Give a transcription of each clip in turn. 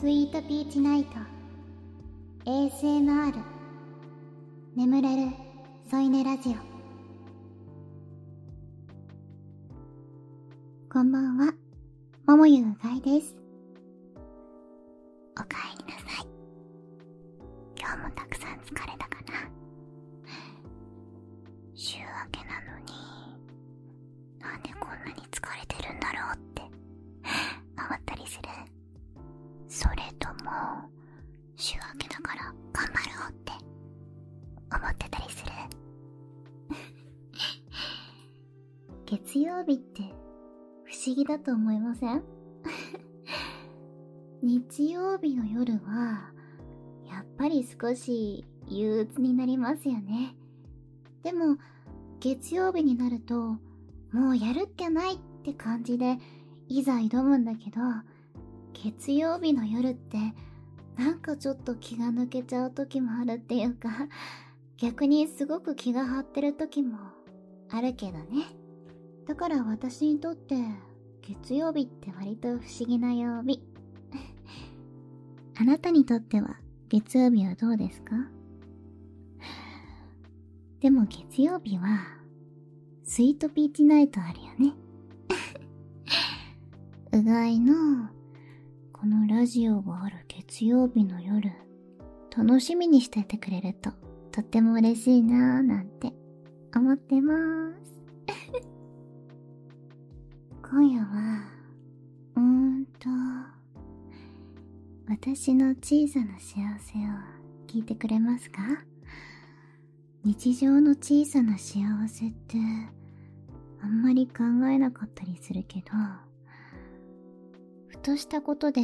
スイートピーチナイト。ASMR 眠れる。添い寝ラジオ。こんばんは。ももゆうがいです。月曜日って不思議だと思いません？日曜日の夜はやっぱり少し憂鬱になりますよね。でも月曜日になるともうやるっきゃないって感じでいざ挑むんだけど月曜日の夜ってなんかちょっと気が抜けちゃう時もあるっていうか逆にすごく気が張ってる時もあるけどね。だから私にとって月曜日って割と不思議な曜日。あなたにとっては月曜日はどうですか？でも月曜日はスイートピーチナイトあるよね。うがいのこのラジオがある月曜日の夜楽しみにしててくれるととっても嬉しいなぁなんて思ってます。今夜はうーんと私の小さな幸せを聞いてくれますか？日常の小さな幸せってあんまり考えなかったりするけどふとしたことで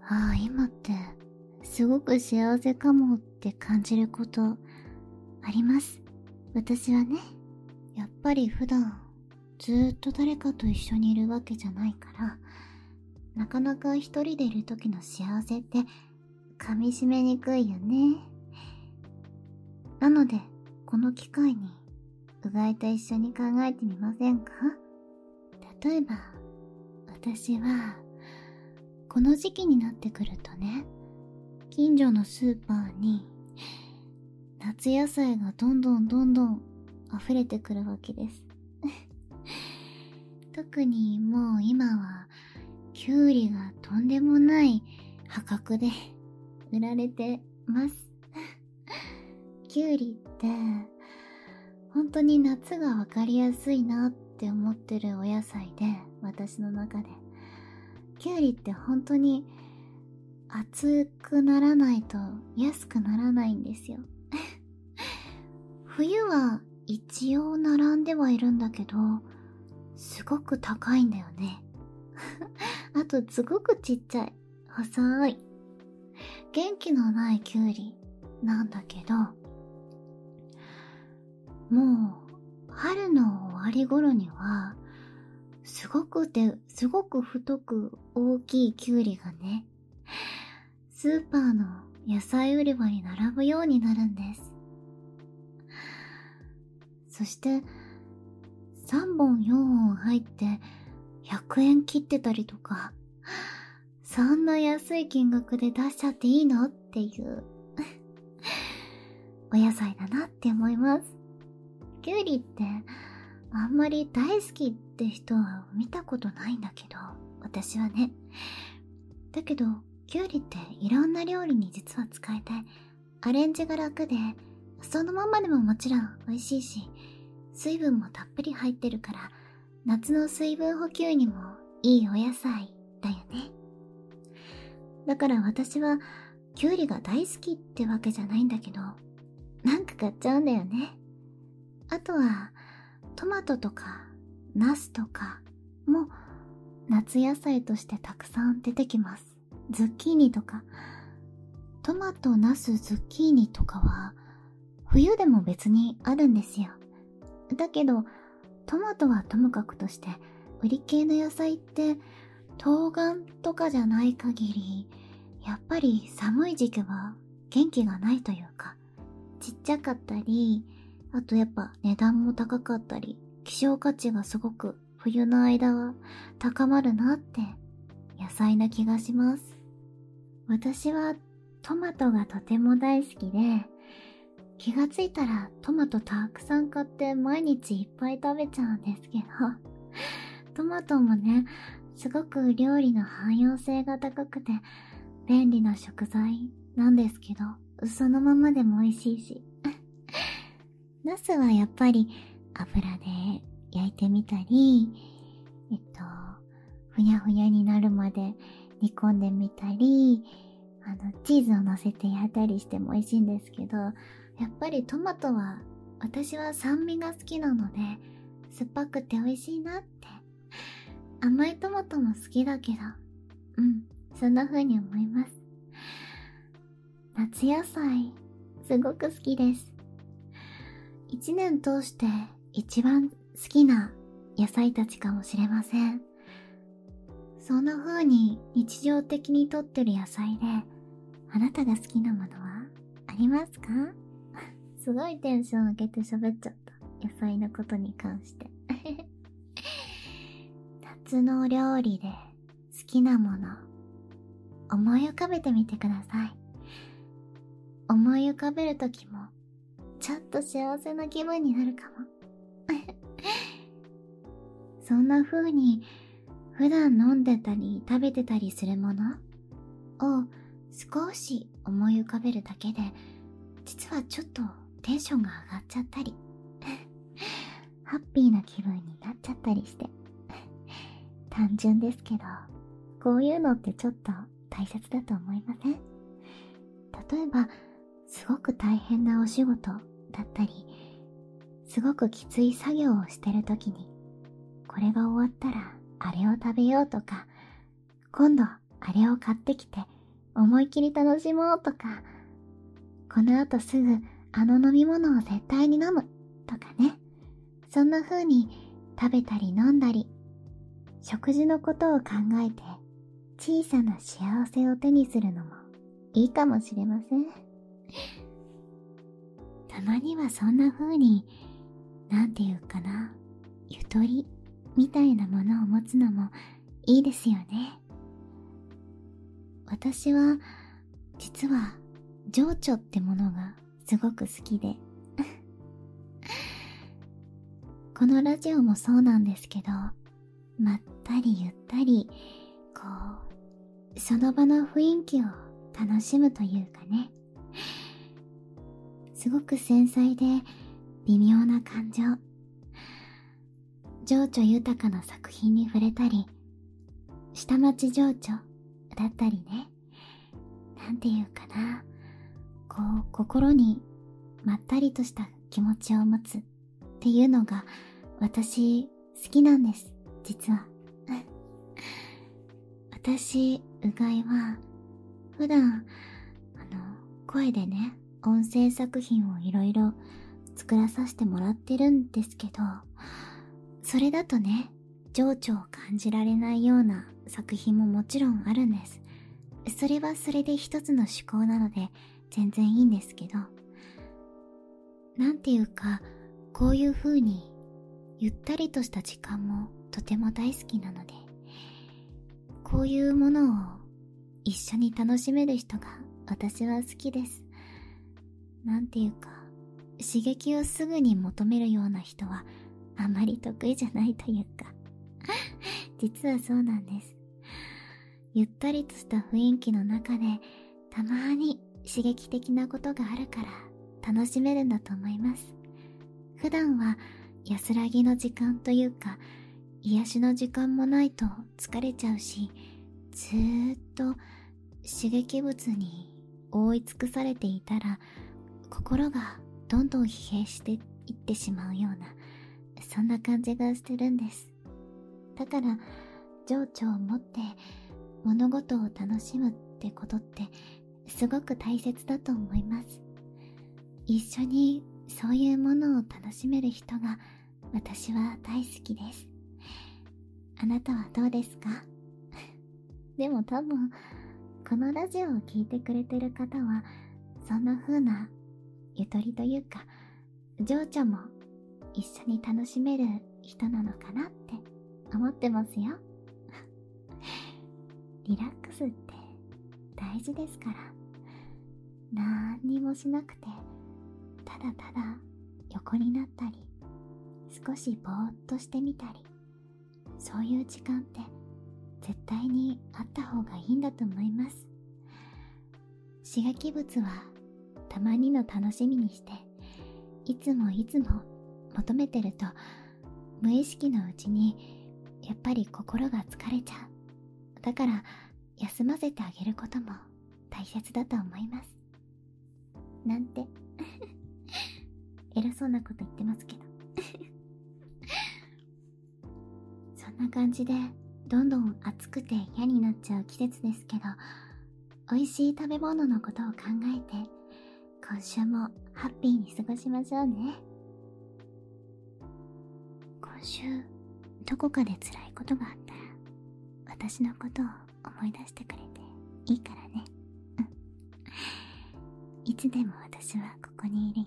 ああ今ってすごく幸せかもって感じることあります？私はねやっぱり普段ずっと誰かと一緒にいるわけじゃないからなかなか一人でいる時の幸せって噛み締めにくいよね。なのでこの機会にうがいと一緒に考えてみませんか？例えば私はこの時期になってくるとね近所のスーパーに夏野菜がどんどんどんどん溢れてくるわけです。特にもう今はきゅうりがとんでもない破格で 売られてます。きゅうりって本当に夏がわかりやすいなって思ってるお野菜で私の中で。きゅうりって本当に熱くならないと安くならないんですよ。冬は一応並んではいるんだけどすごく高いんだよね。あとすごくちっちゃい。細い。元気のないきゅうりなんだけどもう春の終わり頃にはすごくてすごく太く大きいきゅうりがねスーパーの野菜売り場に並ぶようになるんです。そして3本4本入って100円切ってたりとかそんな安い金額で出しちゃっていいの？っていう お野菜だなって思います。きゅうりってあんまり大好きって人は見たことないんだけど私はね。だけどきゅうりっていろんな料理に実は使えてアレンジが楽でそのままでももちろん美味しいし水分もたっぷり入ってるから夏の水分補給にもいいお野菜だよね。だから私はきゅうりが大好きってわけじゃないんだけどなんか買っちゃうんだよね。あとはトマトとかナスとかも夏野菜としてたくさん出てきます。ズッキーニとか。トマト、ナス、ズッキーニとかは冬でも別にあるんですよ。だけどトマトはともかくとして売り系の野菜って冬瓜とかじゃない限りやっぱり寒い時期は元気がないというかちっちゃかったりあとやっぱ値段も高かったり希少価値がすごく冬の間は高まるなって野菜な気がします。私はトマトがとても大好きで、気がついたらトマトたくさん買って毎日いっぱい食べちゃうんですけど、トマトもね、すごく料理の汎用性が高くて便利な食材なんですけど、そのままでも美味しいし。ナスはやっぱり油で焼いてみたり、えっと、ふにゃふにゃになるまで煮込んでみたり、あの、チーズを乗せて焼いたりしても美味しいんですけど、やっぱりトマトは私は酸味が好きなので、酸っぱくて美味しいなって。甘いトマトも好きだけど、うん、そんな風に思います。夏野菜、すごく好きです。一年通して一番好きな野菜たちかもしれません。そんな風に日常的にとってる野菜で、あなたが好きなものはありますか？すごいテンション上げて喋っちゃった。野菜のことに関して。夏のお料理で好きなもの、思い浮かべてみてください。思い浮かべるときも、ちょっと幸せな気分になるかも。そんな風に、普段飲んでたり食べてたりするものを少し思い浮かべるだけで、実はちょっとテンションが上がっちゃったり、ハッピーな気分になっちゃったりして、単純ですけど、こういうのってちょっと大切だと思いません？例えば、すごく大変なお仕事だったり、すごくきつい作業をしてる時に、これが終わったらあれを食べようとか、今度あれを買ってきて思い切り楽しもうとか、この後すぐあの飲み物を絶対に飲むとかね。そんな風に食べたり飲んだり、食事のことを考えて小さな幸せを手にするのもいいかもしれません。たまにはそんな風に、なんていうかな、ゆとりみたいなものを持つのもいいですよね。私は実は情緒ってものがすごく好きで このラジオもそうなんですけどまったりゆったりこうその場の雰囲気を楽しむというかねすごく繊細で微妙な感情情緒豊かな作品に触れたり下町情緒だったりね。なんていうかな。こう、心にまったりとした気持ちを持つっていうのが私好きなんです、実は。私、うがいは普段、あの、声でね、音声作品をいろいろ作らさせてもらってるんですけど、それだとね、情緒を感じられないような作品ももちろんあるんです。それはそれで一つの思考なので全然いいんですけど、なんていうか、こういう風にゆったりとした時間もとても大好きなので、こういうものを一緒に楽しめる人が私は好きです。なんていうか、刺激をすぐに求めるような人はあまり得意じゃないというか 実はそうなんです。ゆったりとした雰囲気の中でたまに刺激的なことがあるから楽しめるんだと思います。普段は安らぎの時間というか癒しの時間もないと疲れちゃうしずーっと刺激物に覆い尽くされていたら心がどんどん疲弊していってしまうようなそんな感じがしてるんですだから情緒を持って物事を楽しむってことってすごく大切だと思います。一緒にそういうものを楽しめる人が私は大好きです。あなたはどうですか？でも多分このラジオを聴いてくれてる方はそんな風なゆとりというか情緒も一緒に楽しめる人なのかなって思ってますよ。リラックスって大事ですから。何にもしなくてただただ横になったり少しぼーっとしてみたりそういう時間って絶対にあった方がいいんだと思います。刺激物はたまにの楽しみにしていつもいつも求めてると無意識のうちにやっぱり心が疲れちゃう。だから休ませてあげることも大切だと思います。なんて。偉そうなこと言ってますけど。そんな感じでどんどん暑くて嫌になっちゃう季節ですけど美味しい食べ物のことを考えて今週もハッピーに過ごしましょうね。今週どこかで辛いことがあったら私のことを思い出してくれていいからね。うん。いつでも私はここにいるよ。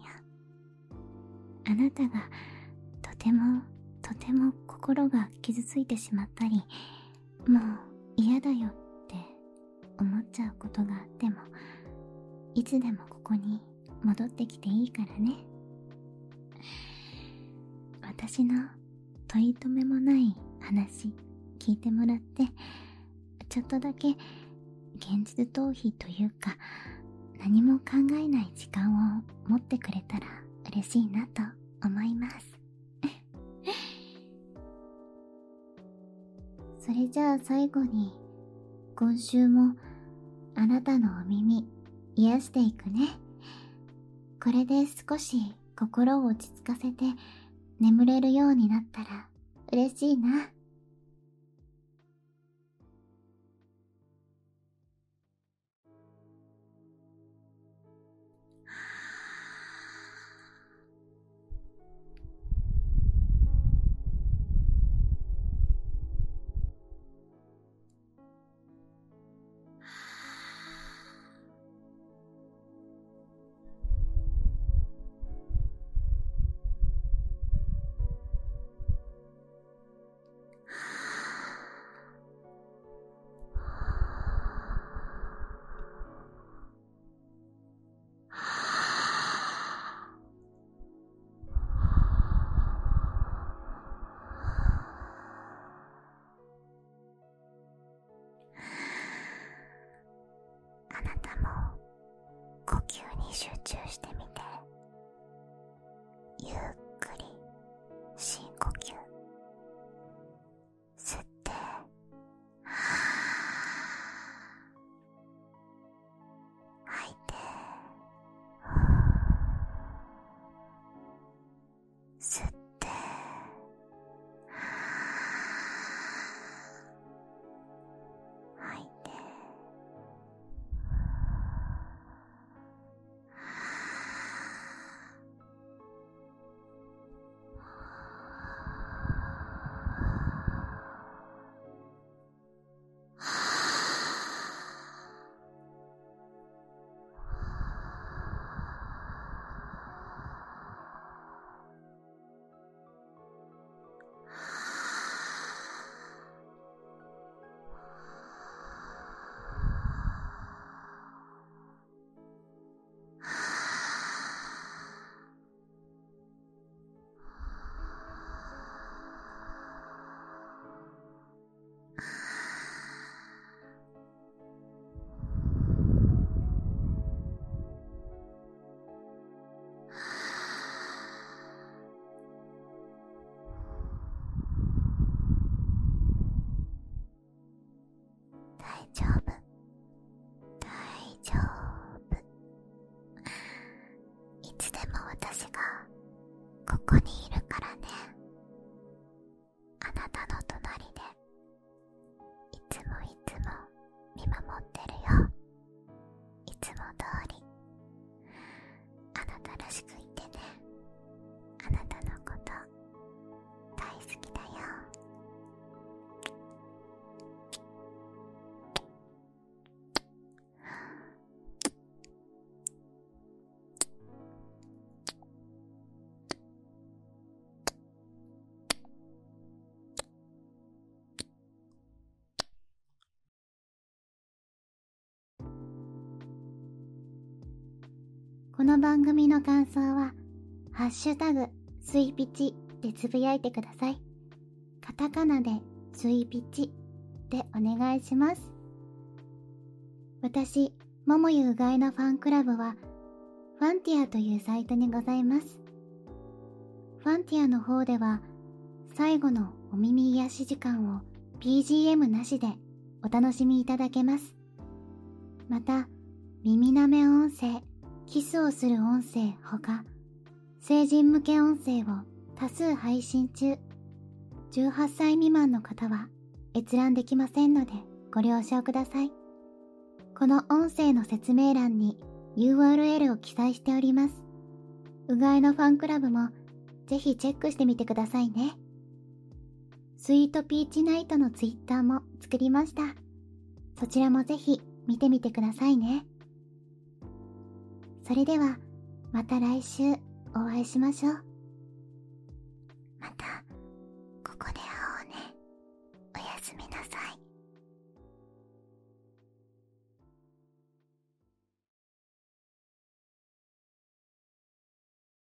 あなたがとてもとても心が傷ついてしまったりもう嫌だよって思っちゃうことがあってもいつでもここに戻ってきていいからね。私の取り留めもない話聞いてもらってちょっとだけ現実逃避というか何も考えない時間を持ってくれたら嬉しいなと思います それじゃあ最後に今週もあなたのお耳癒していくねこれで少し心を落ち着かせて眠れるようになったら嬉しいな。集中してみて。ゆっ私がここに。この番組の感想は、ハッシュタグ、スイピチでつぶやいてください。カタカナでスイピチでお願いします。私、ももゆうがいのファンクラブは、ファンティアというサイトにございます。ファンティアの方では、最後のお耳癒し時間を BGM なしでお楽しみいただけます。また、耳なめ音声、キスをする音声ほか、成人向け音声を多数配信中。18歳未満の方は閲覧できませんのでご了承ください。この音声の説明欄に URL を記載しております。うがいのファンクラブもぜひチェックしてみてくださいね。スイートピーチナイトのツイッターも作りました。そちらもぜひ見てみてくださいね。それでは、また来週お会いしましょう。また、